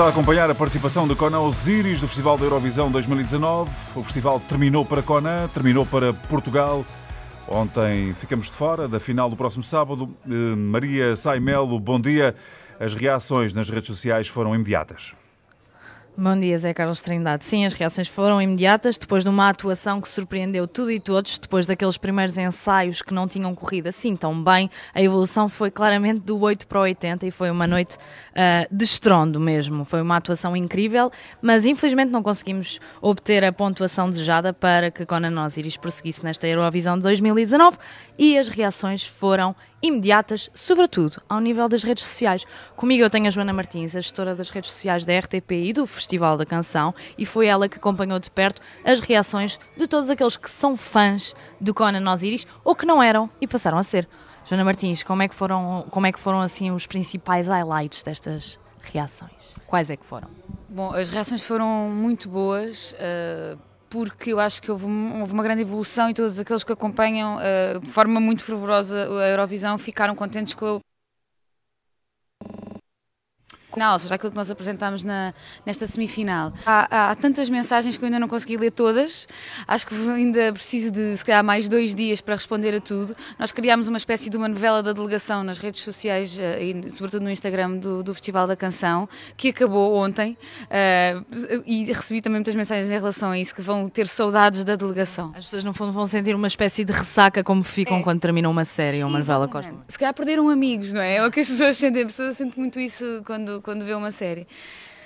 está a acompanhar a participação de Conan Osiris do Festival da Eurovisão 2019. O festival terminou para Conan, terminou para Portugal. Ontem ficamos de fora da final do próximo sábado. Eh, Maria Saimelo, bom dia. As reações nas redes sociais foram imediatas. Bom dia, Zé Carlos Trindade. Sim, as reações foram imediatas depois de uma atuação que surpreendeu tudo e todos, depois daqueles primeiros ensaios que não tinham corrido assim tão bem. A evolução foi claramente do 8 para o 80 e foi uma noite uh, de estrondo mesmo. Foi uma atuação incrível, mas infelizmente não conseguimos obter a pontuação desejada para que Conan Osiris prosseguisse nesta Eurovisão de 2019 e as reações foram imediatas, sobretudo ao nível das redes sociais. Comigo eu tenho a Joana Martins, a gestora das redes sociais da RTP e do Festival da Canção, e foi ela que acompanhou de perto as reações de todos aqueles que são fãs do Conan Osiris ou que não eram e passaram a ser. Joana Martins, como é que foram, como é que foram assim os principais highlights destas reações? Quais é que foram? Bom, as reações foram muito boas. Uh porque eu acho que houve, houve, uma grande evolução e todos aqueles que acompanham uh, de forma muito fervorosa a Eurovisão ficaram contentes com o final, ou seja, aquilo que nós apresentámos na, nesta semifinal. Há, há, tantas mensagens que eu ainda não consegui ler todas, acho que ainda preciso de, se calhar, mais dois dias para responder a tudo. Nós criámos uma espécie de uma novela da delegação nas redes sociais eh, e, sobretudo, no Instagram do, do Festival da Canção, que acabou ontem uh, e recebi também muitas mensagens em relação a isso, que vão ter saudades da delegação. As pessoas, no fundo, vão sentir uma espécie de ressaca como ficam é. quando terminam uma série ou uma novela cósmica. Se calhar perderam amigos, não é? É o que as pessoas sentem. As pessoas sentem muito isso quando quando, vê uma série.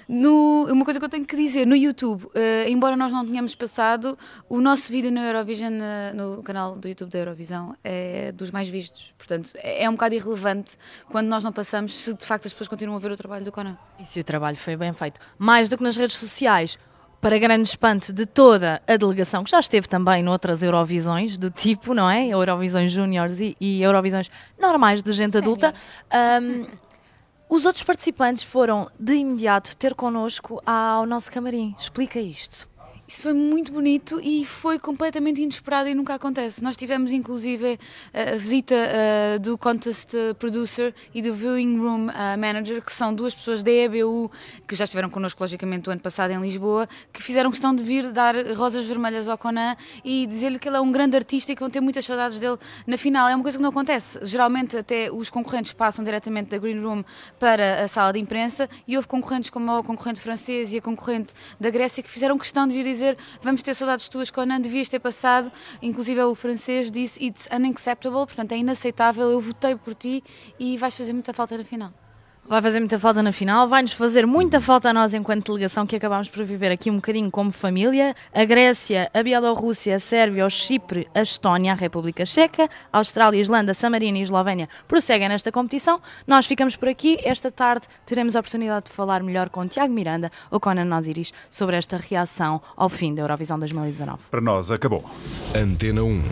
No, uma coisa que eu tenho que dizer, no YouTube, uh, embora nós não tenhamos passado, o nosso vídeo na Eurovision, uh, no canal do YouTube da Eurovisão, é dos mais vistos. Portanto, é, é um bocado irrelevante quando nós não passamos, se de facto as pessoas continuam a ver o trabalho do Conan. E se o trabalho foi bem feito. Mais do que nas redes sociais, para grande espanto de toda a delegação, que já esteve também noutras Eurovisões do tipo, não é? Eurovisões Júniores e, e Eurovisões normais de gente adulta. Um, os outros participantes foram de imediato ter connosco ao nosso camarim. Explica isto. Isso foi muito bonito e foi completamente inesperado e nunca acontece. Nós tivemos inclusive a visita uh, do Contest Producer e do Viewing Room uh, Manager, que são duas pessoas da EBU que já estiveram connosco, logicamente, o ano passado em Lisboa, que fizeram questão de vir dar rosas vermelhas ao Conan e dizer-lhe que ele é um grande artista e que vão ter muitas saudades dele na final. É uma coisa que não acontece. Geralmente, até os concorrentes passam diretamente da Green Room para a sala de imprensa e houve concorrentes como a concorrente francês e a concorrente da Grécia que fizeram questão de vir dizer vamos ter saudades tuas, Conan, devias ter passado, inclusive o francês disse it's unacceptable, portanto é inaceitável, eu votei por ti e vais fazer muita falta na final. Vai fazer muita falta na final, vai-nos fazer muita falta a nós enquanto delegação que acabámos por viver aqui um bocadinho como família. A Grécia, a Bielorrússia, a Sérvia, o Chipre, a Estónia, a República Checa, a Austrália, a Islândia, a San Marino e a Eslovénia prosseguem nesta competição. Nós ficamos por aqui. Esta tarde teremos a oportunidade de falar melhor com Tiago Miranda ou Conan Osiris sobre esta reação ao fim da Eurovisão 2019. Para nós, acabou. Antena 1.